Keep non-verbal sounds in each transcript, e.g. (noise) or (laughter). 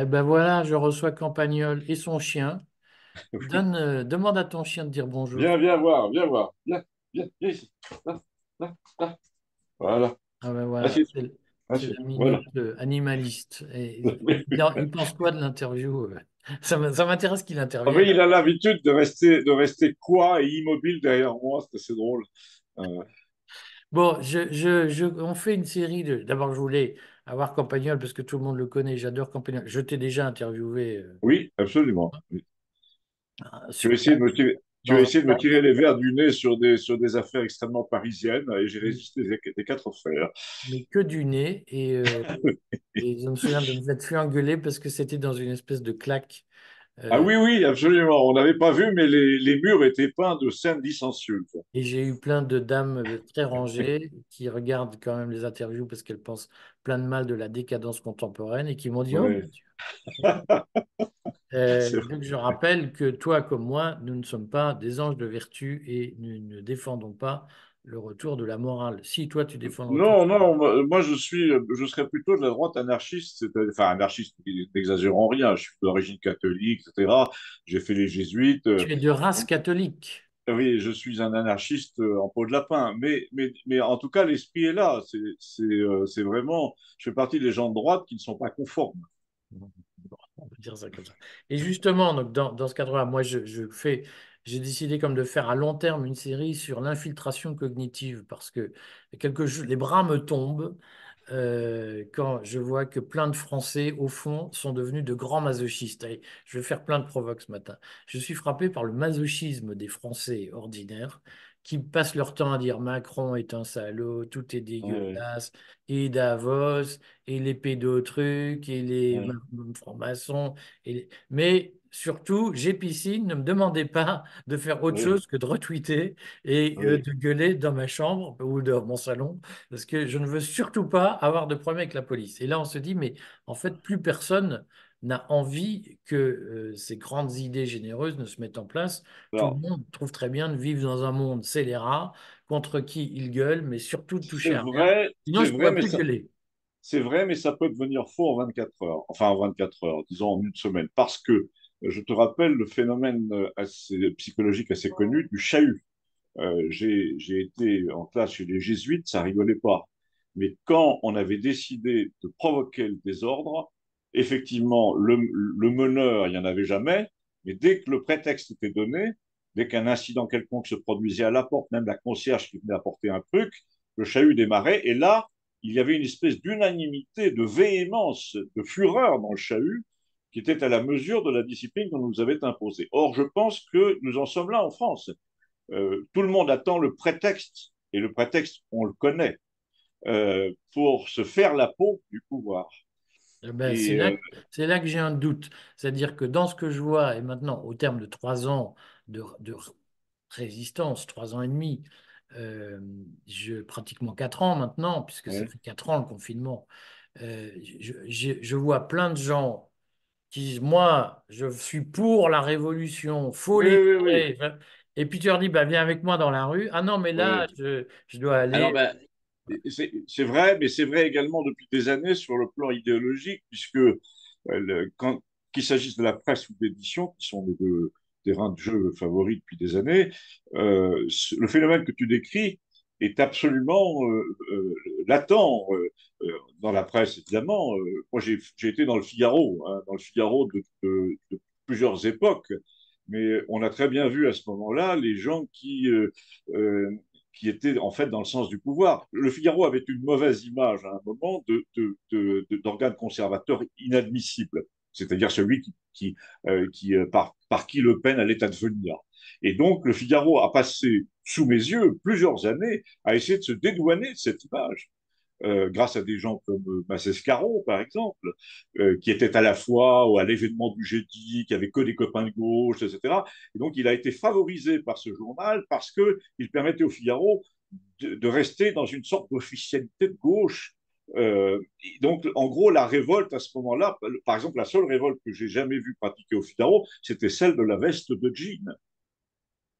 Eh ben voilà, je reçois Campagnol et son chien. (laughs) Donne, euh, demande à ton chien de dire bonjour. Viens, viens voir, viens voir. Viens, viens, viens ici. Là, là, là. Voilà. Ah ben voilà, c'est la minute euh, animaliste. Et (laughs) il, en- il pense quoi de l'interview? euh? Ça m'intéresse qu'il intervienne. oui. il a l'habitude de rester, de rester quoi et immobile derrière moi. C'est assez drôle. Euh, Bon, je, je, je- on fait une série de. D'abord, je voulais avoir Campagnol parce que tout le monde le connaît. J'adore Campagnol. Je t'ai déjà interviewé euh, oui, absolument. Oui. Tu as essayé de me tirer, tu as dans un essayé de me parc, tirer les verres du nez sur des, sur des affaires extrêmement parisiennes et j'ai résisté des, des quatre fers. mais que du nez. Et, euh, (laughs) et je me souviens de vous être fait engueuler parce que c'était dans une espèce de claque. Ah Euh, oui, oui, absolument. On n'avait pas vu, mais les, les murs étaient peints de scènes licencieuses. Et j'ai eu plein de dames euh, très rangées qui regardent quand même les interviews parce qu'elles pensent plein de mal de la décadence contemporaine et qui m'ont dit, Oh Ouais. (laughs) Euh, donc je rappelle que toi comme moi, nous ne sommes pas des anges de vertu et nous ne défendons pas le retour de la morale. Si toi tu défends Non, non, moi moi, je suis, je serais plutôt de la droite anarchiste, enfin anarchiste, n'exagérons rien, je suis d'origine catholique, etc. J'ai fait les jésuites, euh, tu es de race donc, catholique. oui, je suis un anarchiste euh, en peau de lapin, mais, mais, mais en tout cas, l'esprit est là, euh, c'est vraiment, je fais partie des gens de droite qui ne sont pas conformes. Bon, on peut dire ça comme ça. Et justement, donc dans, dans ce cadre-là, moi, je, je fais, j'ai décidé comme de faire à long terme une série sur l'infiltration cognitive parce que les bras me tombent euh, quand je vois que plein de Français, au fond, sont devenus de grands masochistes. Je vais faire plein de provoques ce matin. Je suis frappé par le masochisme des Français ordinaires qui passent leur temps à dire Macron est un salaud, tout est Ouais, dégueulasse, et Davos, et les pédotrucs, et les ouais, francs-maçons. Et les- Mais surtout, j'ai piscine, ne me demandez pas de faire autre ouais, chose que de retweeter et euh, ouais, de gueuler dans ma chambre ou dans mon salon parce que je ne veux surtout pas avoir de problème avec la police. Et là, on se dit, mais en fait, plus personne n'a envie que euh, ces grandes idées généreuses ne se mettent en place. Tout le monde trouve très bien de vivre dans un monde scélérat contre qui il gueule, mais surtout de toucher à rien. Sinon, je ne pourrais plus ça, gueuler. C'est vrai, mais ça peut devenir faux en 24 heures, enfin en 24 heures, disons en une semaine, parce que euh, je te rappelle le phénomène euh, assez, psychologique assez connu du chahut. Euh, j'ai, j'ai été en classe chez les jésuites, ça rigolait pas. Mais quand on avait décidé de provoquer le désordre, effectivement, le, meneur, il n'y en avait jamais, mais dès que le prétexte était donné, dès qu'un incident quelconque se produisait à la porte, même la concierge qui venait apporter un truc, le chahut démarrait, et là, il y avait une espèce d'unanimité, de véhémence, de fureur dans le chahut, qui était à la mesure de la discipline qu'on nous avait imposée. Or, je pense que nous en sommes là en France. Euh, tout le monde attend le prétexte, et le prétexte, on le connaît, euh, pour se faire la peau du pouvoir. Eh ben, c'est Et là, euh, que- c'est là que j'ai un doute. C'est-à-dire que dans ce que je vois, et maintenant, au terme de trois ans de, de résistance, trois ans et demi, euh, je, pratiquement quatre ans maintenant, puisque ça ouais, fait quatre ans le confinement, euh, je, je- je vois plein de gens qui disent, moi, je suis pour la révolution, faut oui, les oui, oui, virer. Et puis tu leur dis, bah, viens avec moi dans la rue. Ah non, mais là, je, je dois Alors, aller. c'est c'est vrai, mais c'est vrai également depuis des années sur le plan idéologique, puisque euh, quand qu'il s'agisse de la presse ou de l'édition, qui sont les deux terrains de jeu favoris depuis des années, euh, le phénomène que tu décris est absolument euh, latent dans la presse, évidemment. Moi, j'ai été dans le Figaro, hein, dans le Figaro de, plusieurs époques, mais on a très bien vu à ce moment-là les gens qui qui était en fait dans le sens du pouvoir. Le Figaro avait une mauvaise image à un moment d'organe conservateur inadmissible, c'est-à-dire celui qui, qui, euh, euh, par, par qui Le Pen allait advenir. Et donc le Figaro a passé sous mes yeux plusieurs années à essayer de se dédouaner de cette image euh, grâce à des gens comme euh, Massescaro, par exemple, euh, qui était à la fois à l'événement du G10, qui avait que des copains de gauche, etc. Et donc, il a été favorisé par ce journal parce qu'il permettait au Figaro de, de rester dans une sorte d'officialité de gauche. Euh, donc, en gros, la révolte à ce moment-là, par exemple, la seule révolte que j'ai jamais vue pratiquer au Figaro, c'était celle de la veste de jean.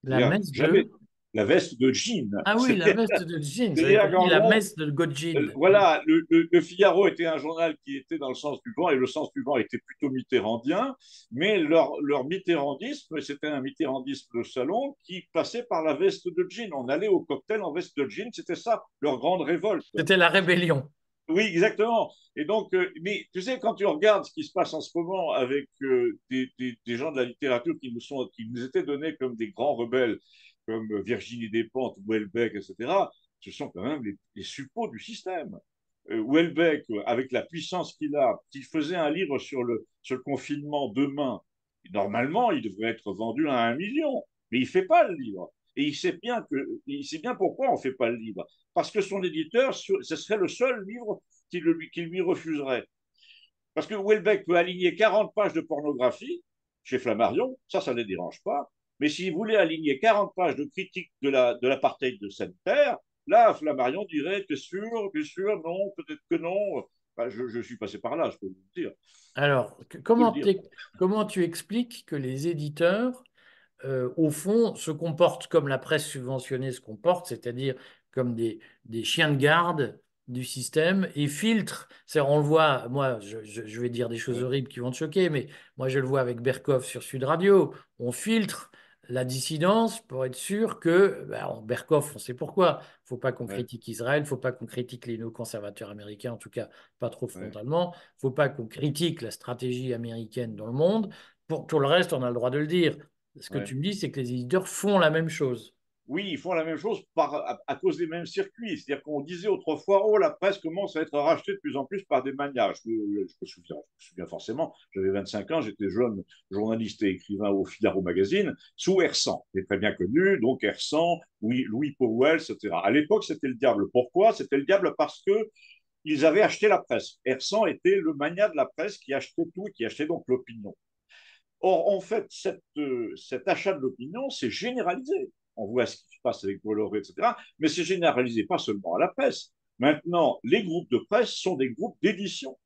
La jamais, de... la veste de jean. Ah oui, la veste de jean. la messe de Godjin. Euh, voilà, le, Figaro était un journal qui était dans le sens du vent et le sens du vent était plutôt mitterrandien, mais leur, leur mitterrandisme, c'était un mitterrandisme de salon qui passait par la veste de jean. On allait au cocktail en veste de jean, c'était ça, leur grande révolte. C'était la rébellion. Oui, exactement. Et donc, euh, mais tu sais, quand tu regardes ce qui se passe en ce moment avec euh, des, des, des, gens de la littérature qui nous, sont, qui nous étaient donnés comme des grands rebelles, comme Virginie Despentes, Welbeck, etc., ce sont quand même les, suppôts du système. Euh, Welbeck, avec la puissance qu'il a, s'il faisait un livre sur le, confinement demain, normalement, il devrait être vendu à un million, mais il ne fait pas le livre. Et il sait bien, que, il sait bien pourquoi on ne fait pas le livre. Parce que son éditeur, ce serait le seul livre qu'il lui, refuserait. Parce que Welbeck peut aligner 40 pages de pornographie chez Flammarion, ça, ça ne les dérange pas. Mais s'il voulait aligner 40 pages de critique de l'apartheid la, de, de Sainte-Terre, là, Flammarion dirait que sûr, que sûr, non, peut-être que non. je, je, suis passé par là, je peux vous le dire. Alors, comment, comment tu expliques que les éditeurs, euh, au fond, se comportent comme la presse subventionnée se comporte, c'est-à-dire comme des, des chiens de garde du système et filtre. On le voit, moi, je, vais dire des choses horribles qui vont te choquer, mais moi, je le vois avec Berkov sur Sud Radio. On filtre la dissidence pour être sûr que, ben, Berkov, on sait pourquoi, il ne faut pas qu'on critique Israël, il ne faut pas qu'on critique les néoconservateurs américains, en tout cas pas trop frontalement, il ne faut pas qu'on critique la stratégie américaine dans le monde. Pour tout le reste, on a le droit de le dire. Ce que tu me dis, c'est que les éditeurs font la même chose oui, ils font la même chose à, cause des mêmes circuits. C'est-à-dire qu'on disait autrefois, oh, la presse commence à être rachetée de plus en plus par des manias. Je, me, souviens, souviens forcément, j'avais 25 ans, j'étais jeune journaliste et écrivain au Figaro Magazine, sous R100, est très bien connu, donc R100, oui, Louis Powell, etc. À l'époque, c'était le diable. Pourquoi? C'était le diable parce que ils avaient acheté la presse. R100 était le mania de la presse qui achetait tout qui achetait donc l'opinion. Or, en fait, euh, cet achat de l'opinion s'est généralisé on voit ce qui se passe avec Bolloré, etc. Mais c'est généralisé pas seulement à la presse. Maintenant, les groupes de presse sont des groupes d'édition.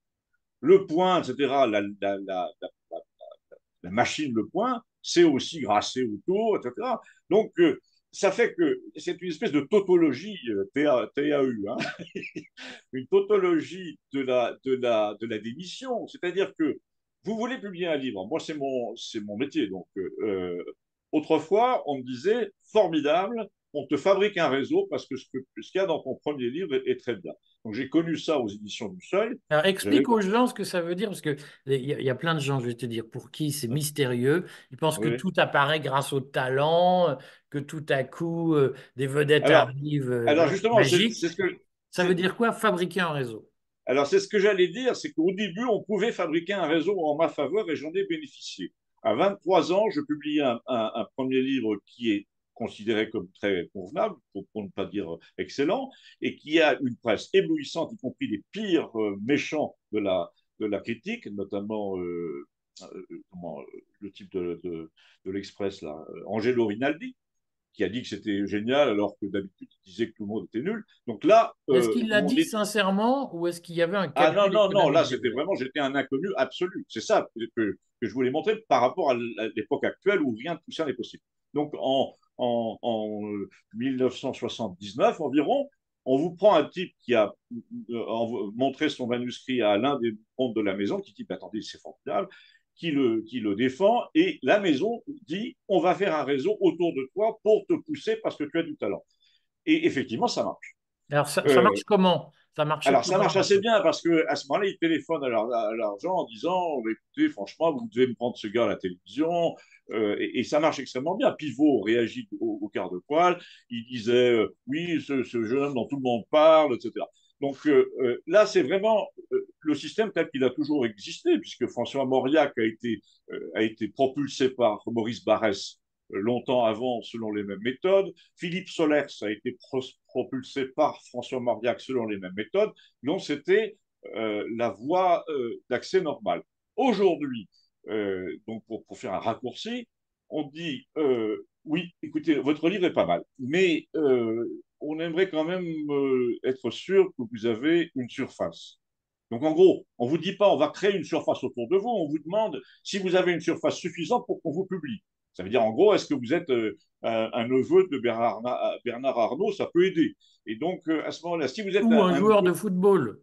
Le Point, etc., la, machine Le Point, c'est aussi grassé autour, etc. Donc, euh, ça fait que c'est une espèce de tautologie euh, TAU, hein (laughs) une tautologie de la, démission. C'est-à-dire que vous voulez publier un livre, moi c'est mon, c'est mon métier, donc euh, Autrefois, on me disait formidable, on te fabrique un réseau parce que ce qu'il y a dans ton premier livre est, très bien. Donc j'ai connu ça aux éditions du Seuil. Alors explique aux gens ce que ça veut dire, parce qu'il y, y, a plein de gens, je vais te dire, pour qui c'est mystérieux. Ils pensent que tout apparaît grâce au talent, que tout à coup euh, des vedettes arrivent. Euh, alors justement, c'est ce que, ça veut dire quoi fabriquer un réseau? Alors c'est ce que j'allais dire, c'est qu'au début, on pouvait fabriquer un réseau en ma faveur et j'en ai bénéficié. À 23 ans, je publie un, premier livre qui est considéré comme très convenable, pour, ne pas dire excellent, et qui a une presse éblouissante, y compris les pires euh, méchants de la, critique, notamment euh, euh, le type de, l'Express, Angelo Rinaldi, qui a dit que c'était génial alors que d'habitude il disait que tout le monde était nul. Donc là, est-ce qu'il l'a dit sincèrement ou est-ce qu'il y avait un Ah non non non, là c'était vraiment j'étais un inconnu absolu. C'est ça que, que je voulais montrer par rapport à l'époque actuelle où rien de tout ça n'est possible. Donc en, en, 1979 environ, on vous prend un type qui a euh, montré son manuscrit à l'un des comptes de la maison, qui dit Attendez, c'est formidable, qui le, qui le défend, et la maison dit On va faire un réseau autour de toi pour te pousser parce que tu as du talent. Et effectivement, ça marche. Alors, ça, ça marche euh, comment? Ça marche Alors, ça marche assez bien parce qu'à ce moment-là, ils téléphonent à l'argent en disant écoutez, franchement, vous devez me prendre ce gars à la télévision. Euh, et, ça marche extrêmement bien. Pivot réagit au, quart de poil. Il disait euh, oui, ce, jeune homme dont tout le monde parle, etc. Donc euh, là, c'est vraiment le système tel qu'il a toujours existé, puisque François Mauriac a été, a été propulsé par Maurice Barrès longtemps avant selon les mêmes méthodes. Philippe Solers a été propulsé par François Mauriac selon les mêmes méthodes. Donc c'était euh, la voie euh, d'accès normale. Aujourd'hui, euh, donc pour, faire un raccourci, on dit oui, écoutez, votre livre est pas mal, mais on aimerait quand même être sûr que vous avez une surface. Donc en gros, on ne vous dit pas on va créer une surface autour de vous, on vous demande si vous avez une surface suffisante pour qu'on vous publie. Ça veut dire, en gros, est-ce que vous êtes euh, un, neveu de Bernard, Bernard, Arnault Ça peut aider. Et donc, à ce moment-là, si vous êtes Ou un, joueur de football.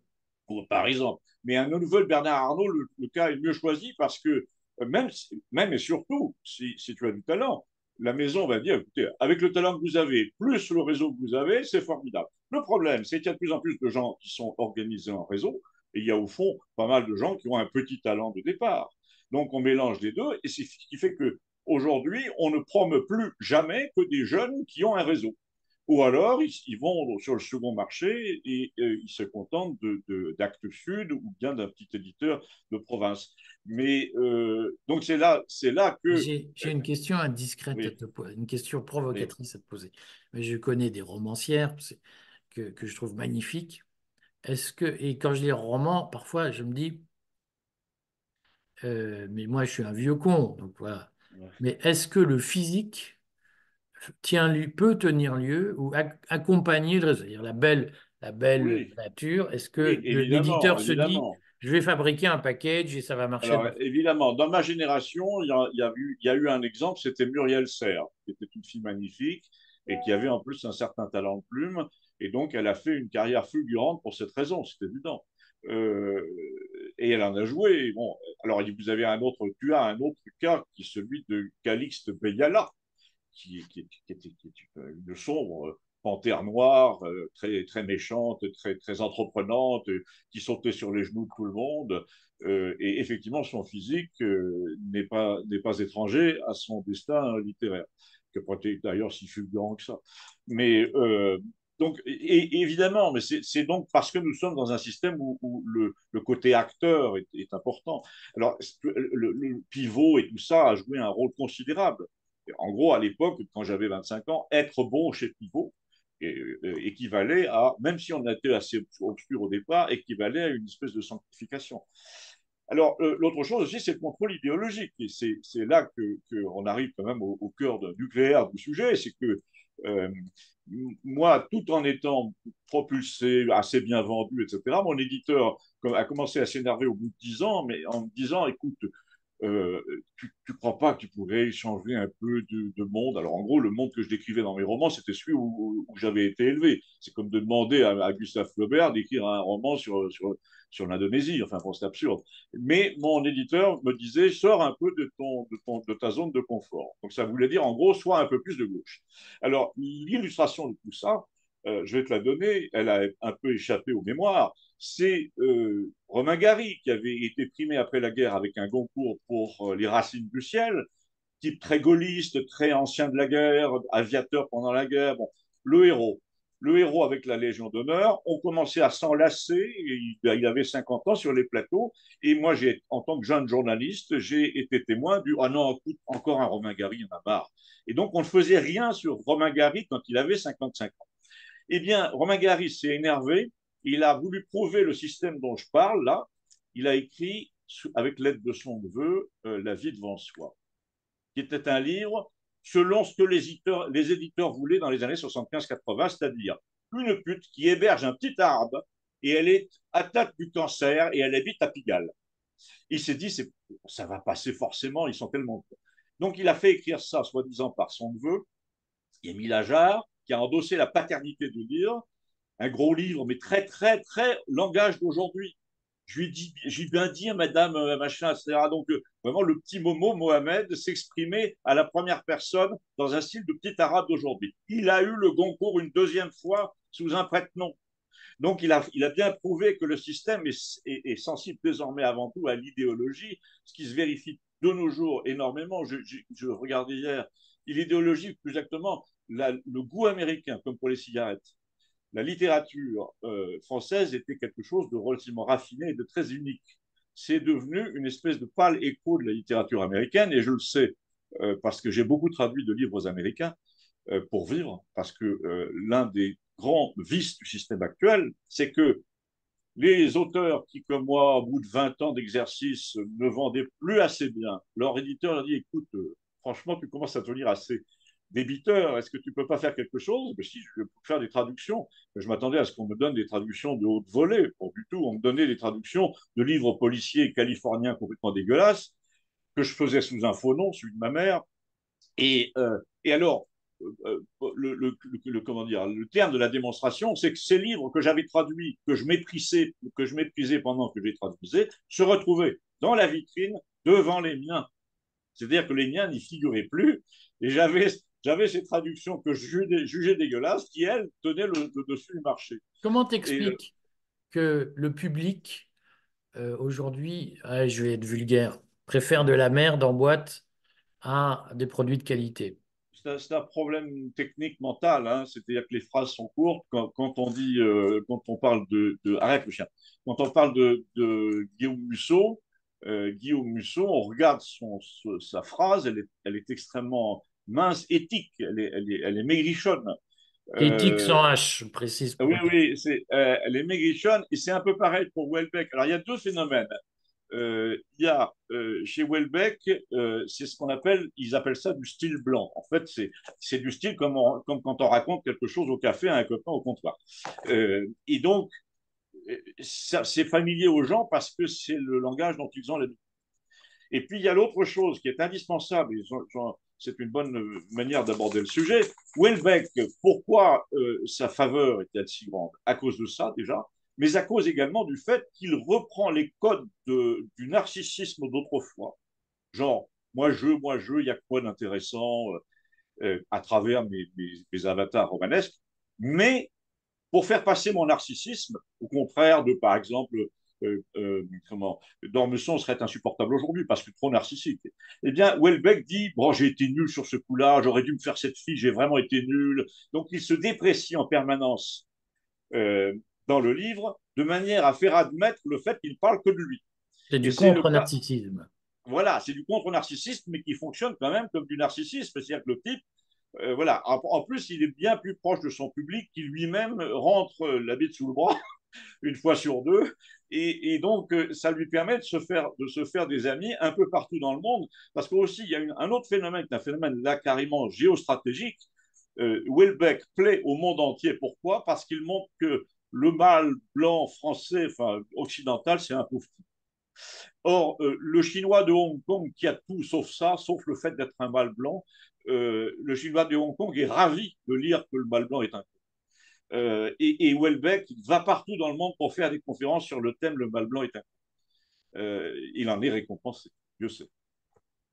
Par exemple. Mais un neveu de Bernard Arnault, le, le, cas est mieux choisi parce que même, même et surtout, si, si tu as du talent, la maison va dire, écoutez, avec le talent que vous avez, plus le réseau que vous avez, c'est formidable. Le problème, c'est qu'il y a de plus en plus de gens qui sont organisés en réseau, et il y a au fond pas mal de gens qui ont un petit talent de départ. Donc on mélange les deux, et c'est ce qui fait que aujourd'hui, on ne promeut plus jamais que des jeunes qui ont un réseau. Ou alors, ils, vont sur le second marché et euh, ils se contentent d'Actes Sud ou bien d'un petit éditeur de province. Mais euh, donc c'est là, c'est là que j'ai une question indiscrète à te poser, une question provocatrice à te poser. Mais je connais des romancières que, que je trouve magnifiques. Est-ce que et quand je lis un roman, parfois je me dis, euh, mais moi je suis un vieux con, donc voilà. Mais est-ce que le physique tient, peut tenir lieu ou accompagner le réseau? C'est-à-dire la belle, la belle nature. Est-ce que l'éditeur se dit je vais fabriquer un package et ça va marcher. évidemment, dans ma génération, il y a, il y a, eu, il y a eu un exemple, c'était Muriel Serre, qui était une fille magnifique et qui avait en plus un certain talent de plume. Et donc, elle a fait une carrière fulgurante pour cette raison, c'est évident. Euh, et elle en a joué. Bon, alors, vous avez un autre, tu as un autre cas qui est celui de Calixte Beyala, qui, était, qui une sombre panthère noire, euh, très, très méchante, très, très entreprenante, qui sautait sur les genoux de tout le monde. Euh, et effectivement, son physique n'est pas, pas étranger à son destin littéraire, que peut-être d'ailleurs si fulgurant que ça. Mais donc, et, évidemment, mais c'est donc parce que nous sommes dans un système où, le, côté acteur est, important. Alors, le, pivot et tout ça a joué un rôle considérable. En gros, à l'époque, quand j'avais 25 ans, être bon chez Pivot, euh, équivalait à, même si on était assez obscur au départ, équivalait à une espèce de sanctification. Alors, euh, l'autre chose aussi, c'est le contrôle idéologique. Et c'est là qu'on arrive quand même au, cœur nucléaire du sujet. C'est que moi, tout en étant propulsé, assez bien vendu, etc., mon éditeur a commencé à s'énerver au bout de dix ans, mais en me disant, écoute, euh, tu ne crois pas que tu pourrais changer un peu de, monde? Alors, en gros, le monde que je décrivais dans mes romans, c'était celui où, j'avais été élevé. C'est comme de demander à, Gustave Flaubert d'écrire un roman sur, sur l'Indonésie. Enfin, bon, c'est absurde. Mais mon éditeur me disait, sors un peu de, ta zone de confort. Donc, ça voulait dire, en gros, sois un peu plus de gauche. Alors, l'illustration de tout ça, euh, je vais te la donner, elle a un peu échappé aux mémoires, c'est euh, Romain Gary, qui avait été primé après la guerre avec un Goncourt pour euh, Les Racines du ciel, type très gaulliste, très ancien de la guerre, aviateur pendant la guerre, bon, le héros. Le héros avec la Légion d'honneur, on commençait à s'enlacer, il, avait 50 ans sur les plateaux, et moi, en tant que jeune journaliste, j'ai été témoin du « Ah non, encore un Romain Gary, il en a marre ». Et donc, on ne faisait rien sur Romain Gary quand il avait 55 ans. Eh bien, Romain Gary s'est énervé, il a voulu prouver le système dont je parle là. Il a écrit, avec l'aide de son neveu, euh, La vie devant soi, qui était un livre selon ce que les éditeurs, les éditeurs voulaient dans les années 75-80, c'est-à-dire une pute qui héberge un petit arbre et elle est atteinte du cancer et elle habite à Pigalle. Il s'est dit, ça va passer forcément, ils sont tellement. Donc il a fait écrire ça, soi-disant par son neveu, Émile Lajar, qui a endossé la paternité du livre, un gros livre, mais très, très, très langage d'aujourd'hui. Je lui dit, j'ai bien dit, madame, euh, machin, etc. Donc, euh, vraiment, le petit Momo, Mohamed, s'exprimait à la première personne dans un style de petit arabe d'aujourd'hui. Il a eu le Goncourt une deuxième fois sous un prête-nom. Donc, il a, bien prouvé que le système est, sensible désormais avant tout à l'idéologie, ce qui se vérifie de nos jours énormément. Je regardais hier l'idéologie, plus exactement, le goût américain, comme pour les cigarettes la littérature euh, française était quelque chose de relativement raffiné et de très unique. C'est devenu une espèce de pâle écho de la littérature américaine, et je le sais euh, parce que j'ai beaucoup traduit de livres américains euh, pour vivre, parce que l'un des grands vices du système actuel, c'est que les auteurs qui, comme moi, au bout de 20 ans d'exercice, ne vendaient plus assez bien, leur éditeur leur dit, écoute, franchement, tu commences à lire assez débiteur, est-ce que tu peux pas faire quelque chose? Ben, Si, je peux faire des traductions. Je m'attendais à ce qu'on me donne des traductions de haute volée. Pas du tout. On me donnait des traductions de livres policiers californiens complètement dégueulasses, que je faisais sous un faux nom, celui de ma mère. Et, euh, alors, euh, le, le, le, comment dire, le terme de la démonstration, c'est que ces livres que j'avais traduits, que je méprisais, que je méprisais pendant que je les traduisais, se retrouvaient dans la vitrine devant les miens. C'est-à-dire que les miens n'y figuraient plus. Et j'avais, j'avais ces traductions que je jugeais, dégueulasses qui, elles, tenaient le, le dessus du marché. Comment t'expliques que le public, euh, aujourd'hui, ah, je vais être vulgaire, préfère de la merde en boîte à des produits de qualité? C'est un problème technique mental, hein. c'est-à-dire que les phrases sont courtes. Quand, quand on dit, euh, quand on parle de, de, arrête le chien. Quand on parle de, de Guillaume Musso, euh, Guillaume Musso, on regarde son, sa phrase, elle est, elle est extrêmement mince, éthique, elle est, elle est, elle est maigrichonne. Éthique sans H, je précise. Oui, oui, c'est, elle est maigrichonne et c'est un peu pareil pour Welbeck. Alors il y a deux phénomènes. Euh, il y a euh, chez Welbeck, euh, c'est ce qu'on appelle, ils appellent ça du style blanc. En fait, c'est du style comme, comme quand on raconte quelque chose au café à un copain au comptoir. et donc, c'est familier aux gens parce que c'est le langage dont ils ont l'habitude. Et puis, il y a l'autre chose qui est indispensable, c'est une bonne manière d'aborder le sujet. Welbeck, pourquoi sa faveur était si grande? À cause de ça, déjà, mais à cause également du fait qu'il reprend les codes de, du narcissisme d'autrefois. Genre, moi je, moi je, il y a quoi d'intéressant euh, à travers mes, avatars romanesques, mais pour faire passer mon narcissisme, au contraire de, par exemple, euh, euh, comment, Dormesson serait insupportable aujourd'hui parce que trop narcissique. Eh bien, Welbeck dit Bon, j'ai été nul sur ce coup-là, j'aurais dû me faire cette fille, j'ai vraiment été nul. Donc, il se déprécie en permanence euh, dans le livre de manière à faire admettre le fait qu'il parle que de lui. C'est du contre-narcissisme. Voilà, c'est du contre-narcissisme, mais qui fonctionne quand même comme du narcissisme. C'est-à-dire que le type, euh, voilà, en, plus, il est bien plus proche de son public qui lui-même rentre la bite sous le bras une fois sur deux. Et, donc, euh, ça lui permet de se, faire, de se faire des amis un peu partout dans le monde. Parce qu'aussi, il y a un autre phénomène, un phénomène là carrément géostratégique. Euh, Welbeck plaît au monde entier. Pourquoi? Parce qu'il montre que le mâle blanc français, enfin occidental, c'est un pauvre. Or, euh, le chinois de Hong Kong, qui a tout sauf ça, sauf le fait d'être un mâle blanc, euh, le chinois de Hong Kong est ravi de lire que le mâle blanc est un euh, et, et, Welbeck va partout dans le monde pour faire des conférences sur le thème le mâle blanc est un euh, il en est récompensé, je sais.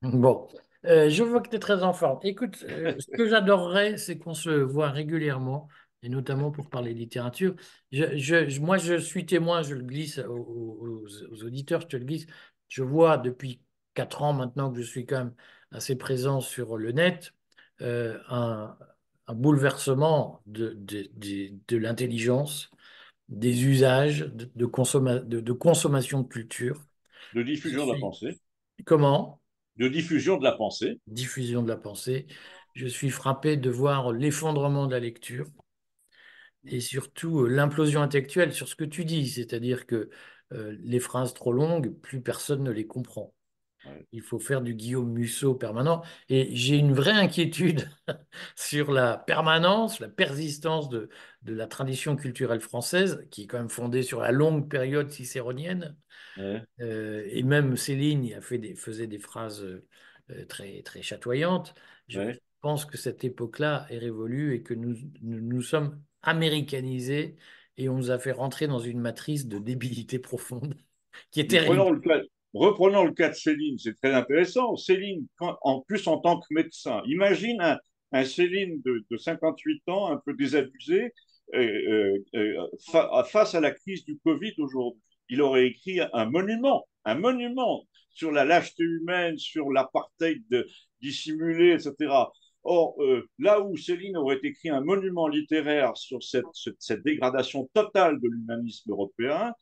Bon, je vois que tu es très en forme. Écoute, ce que j'adorerais, c'est qu'on se voit régulièrement et notamment pour parler littérature. Je, moi, je suis témoin, je le glisse aux, auditeurs, je te le glisse. Je vois depuis quatre ans maintenant que je suis quand même assez présent sur le net, euh, un, bouleversement de, de, de, l'intelligence, des usages, de, de, consommation de culture. De diffusion de la pensée. Comment? De diffusion de la pensée. Diffusion de la pensée. Je suis frappé de voir l'effondrement de la lecture et surtout euh, l'implosion intellectuelle sur ce que tu dis, c'est-à-dire que euh, les phrases trop longues, plus personne ne les comprend. Il faut faire du Guillaume Musso permanent. Et j'ai une vraie inquiétude (laughs) sur la permanence, la persistance de, de, la tradition culturelle française, qui est quand même fondée sur la longue période cicéronienne. Euh, et même Céline a fait des, faisait des phrases très, très chatoyantes. Je pense que cette époque-là est révolue et que nous, nous, nous sommes américanisé et on nous a fait rentrer dans une matrice de débilité profonde (laughs) qui est terrible. Reprenons le cas, de Céline, c'est très intéressant. Céline, en plus en tant que médecin, imagine un, Céline de, 58 ans, un peu désabusé, euh, euh, face à la crise du Covid aujourd'hui. Il aurait écrit un monument, un monument sur la lâcheté humaine, sur l'apartheid dissimulé, etc. Or, euh, là où Céline aurait écrit un monument littéraire sur cette, cette, dégradation totale de l'humanisme européen,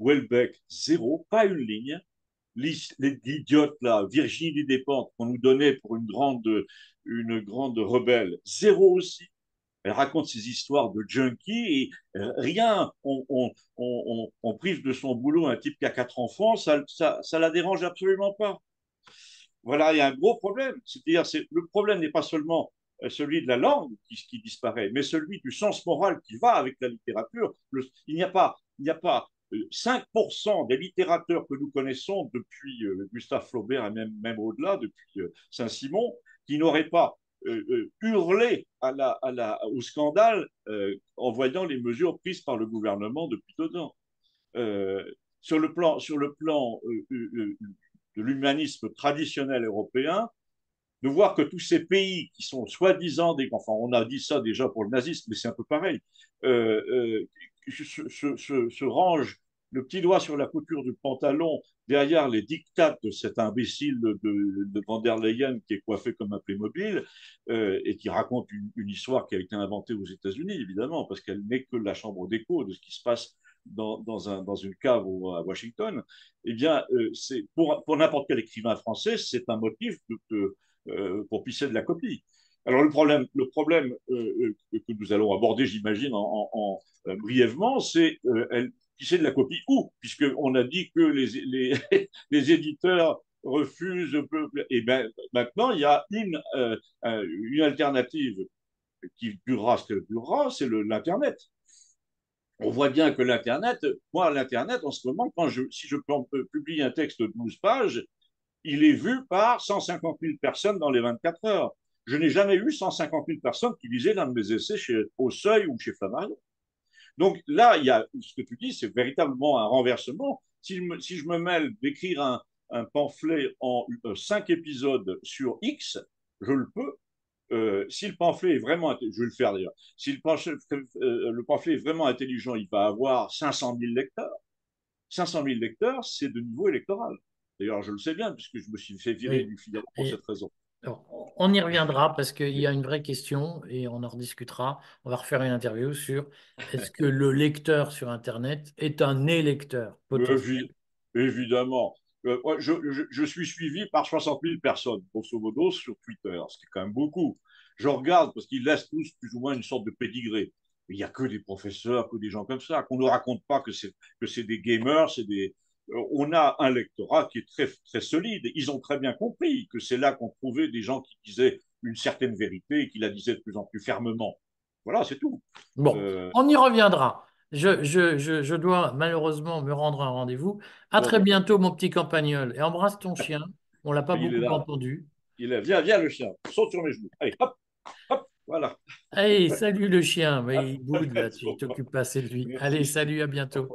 Welbeck, zéro, pas une ligne. L'idiote, là, Virginie Despentes, qu'on nous donnait pour une grande, une grande rebelle, zéro aussi. Elle raconte ses histoires de junkie et rien, on, on, on, prive de son boulot un type qui a quatre enfants, ça, ça, ça la dérange absolument pas. Voilà, il y a un gros problème. C'est-à-dire, c'est, le problème n'est pas seulement euh, celui de la langue qui, qui, disparaît, mais celui du sens moral qui va avec la littérature. il n'y a pas, il n'y a pas 5% euh, des littérateurs que nous connaissons depuis euh, Gustave Flaubert et même, même au-delà, depuis Saint-Simon, qui n'aurait pas hurlé à la, au scandale en voyant les mesures prises par le gouvernement depuis deux ans. sur le plan, sur le plan de l'humanisme traditionnel européen, de voir que tous ces pays qui sont soi-disant des... Enfin, on a dit ça déjà pour le nazisme, mais c'est un peu pareil. Euh, euh, se, se, range le petit doigt sur la couture du pantalon derrière les dictats de cet imbécile de, de, Van der Leyen qui est coiffé comme un Playmobil euh, et qui raconte une, histoire qui a été inventée aux États-Unis, évidemment, parce qu'elle n'est que la chambre d'écho de ce qui se passe dans, dans, un, dans une cave à Washington. Eh bien, euh, pour n'importe quel écrivain français, c'est un motif de, de euh, pour pisser de la copie. Alors le problème, le problème euh, euh, que nous allons aborder, j'imagine, en, en, en, brièvement, c'est elle pisser de la copie où Puisqu'on a dit que les, les, (laughs) les éditeurs refusent. Et ben, maintenant, il y a une, euh, une alternative qui durera ce qu'elle durera, c'est l'Internet. On voit bien que l'Internet, moi, l'Internet, en ce moment, quand je, si je publie un texte de 12 pages, il est vu par 150 000 personnes dans les 24 heures. Je n'ai jamais eu 150 000 personnes qui lisaient l'un de mes essais chez, au Seuil ou chez Flammarion. Donc là, il y a ce que tu dis, c'est véritablement un renversement. Si je me, si je me mêle d'écrire un, un, pamphlet en euh, cinq épisodes sur X, je le peux. Euh, si le pamphlet est vraiment, je vais le faire d'ailleurs, si le pamphlet, euh, le pamphlet est vraiment intelligent, il va avoir 500 000 lecteurs. 500 000 lecteurs, c'est de niveau électoral. D'ailleurs, je le sais bien, puisque je me suis fait virer oui. du Figaro pour et, cette raison. On y reviendra parce qu'il y a une vraie question et on en rediscutera. On va refaire une interview sur est-ce que le lecteur sur Internet est un électeur Évidemment. Euh, je, suis suivi par 60 000 personnes, grosso modo, sur Twitter, ce qui est quand même beaucoup. Je regarde parce qu'ils laissent tous plus ou moins une sorte de pédigré. Il n'y a que des professeurs, que des gens comme ça, qu'on ne raconte pas que c'est des gamers, c'est des, on a un lectorat qui est très, très solide. Ils ont très bien compris que c'est là qu'on trouvait des gens qui disaient une certaine vérité et qui la disaient de plus en plus fermement. Voilà, c'est tout. Bon, euh... on y reviendra. Je, je, je, je, dois malheureusement me rendre un rendez-vous. À bon, très bientôt, mon petit campagnol. Et embrasse ton (laughs) chien. On l'a pas beaucoup là. entendu. Il est, viens, viens le chien. Saute sur mes genoux. Allez, hop, hop, voilà. Allez, salut le chien. Mais il (laughs) boude là, tu t'occupes pas, c'est lui. Allez, salut, à bientôt.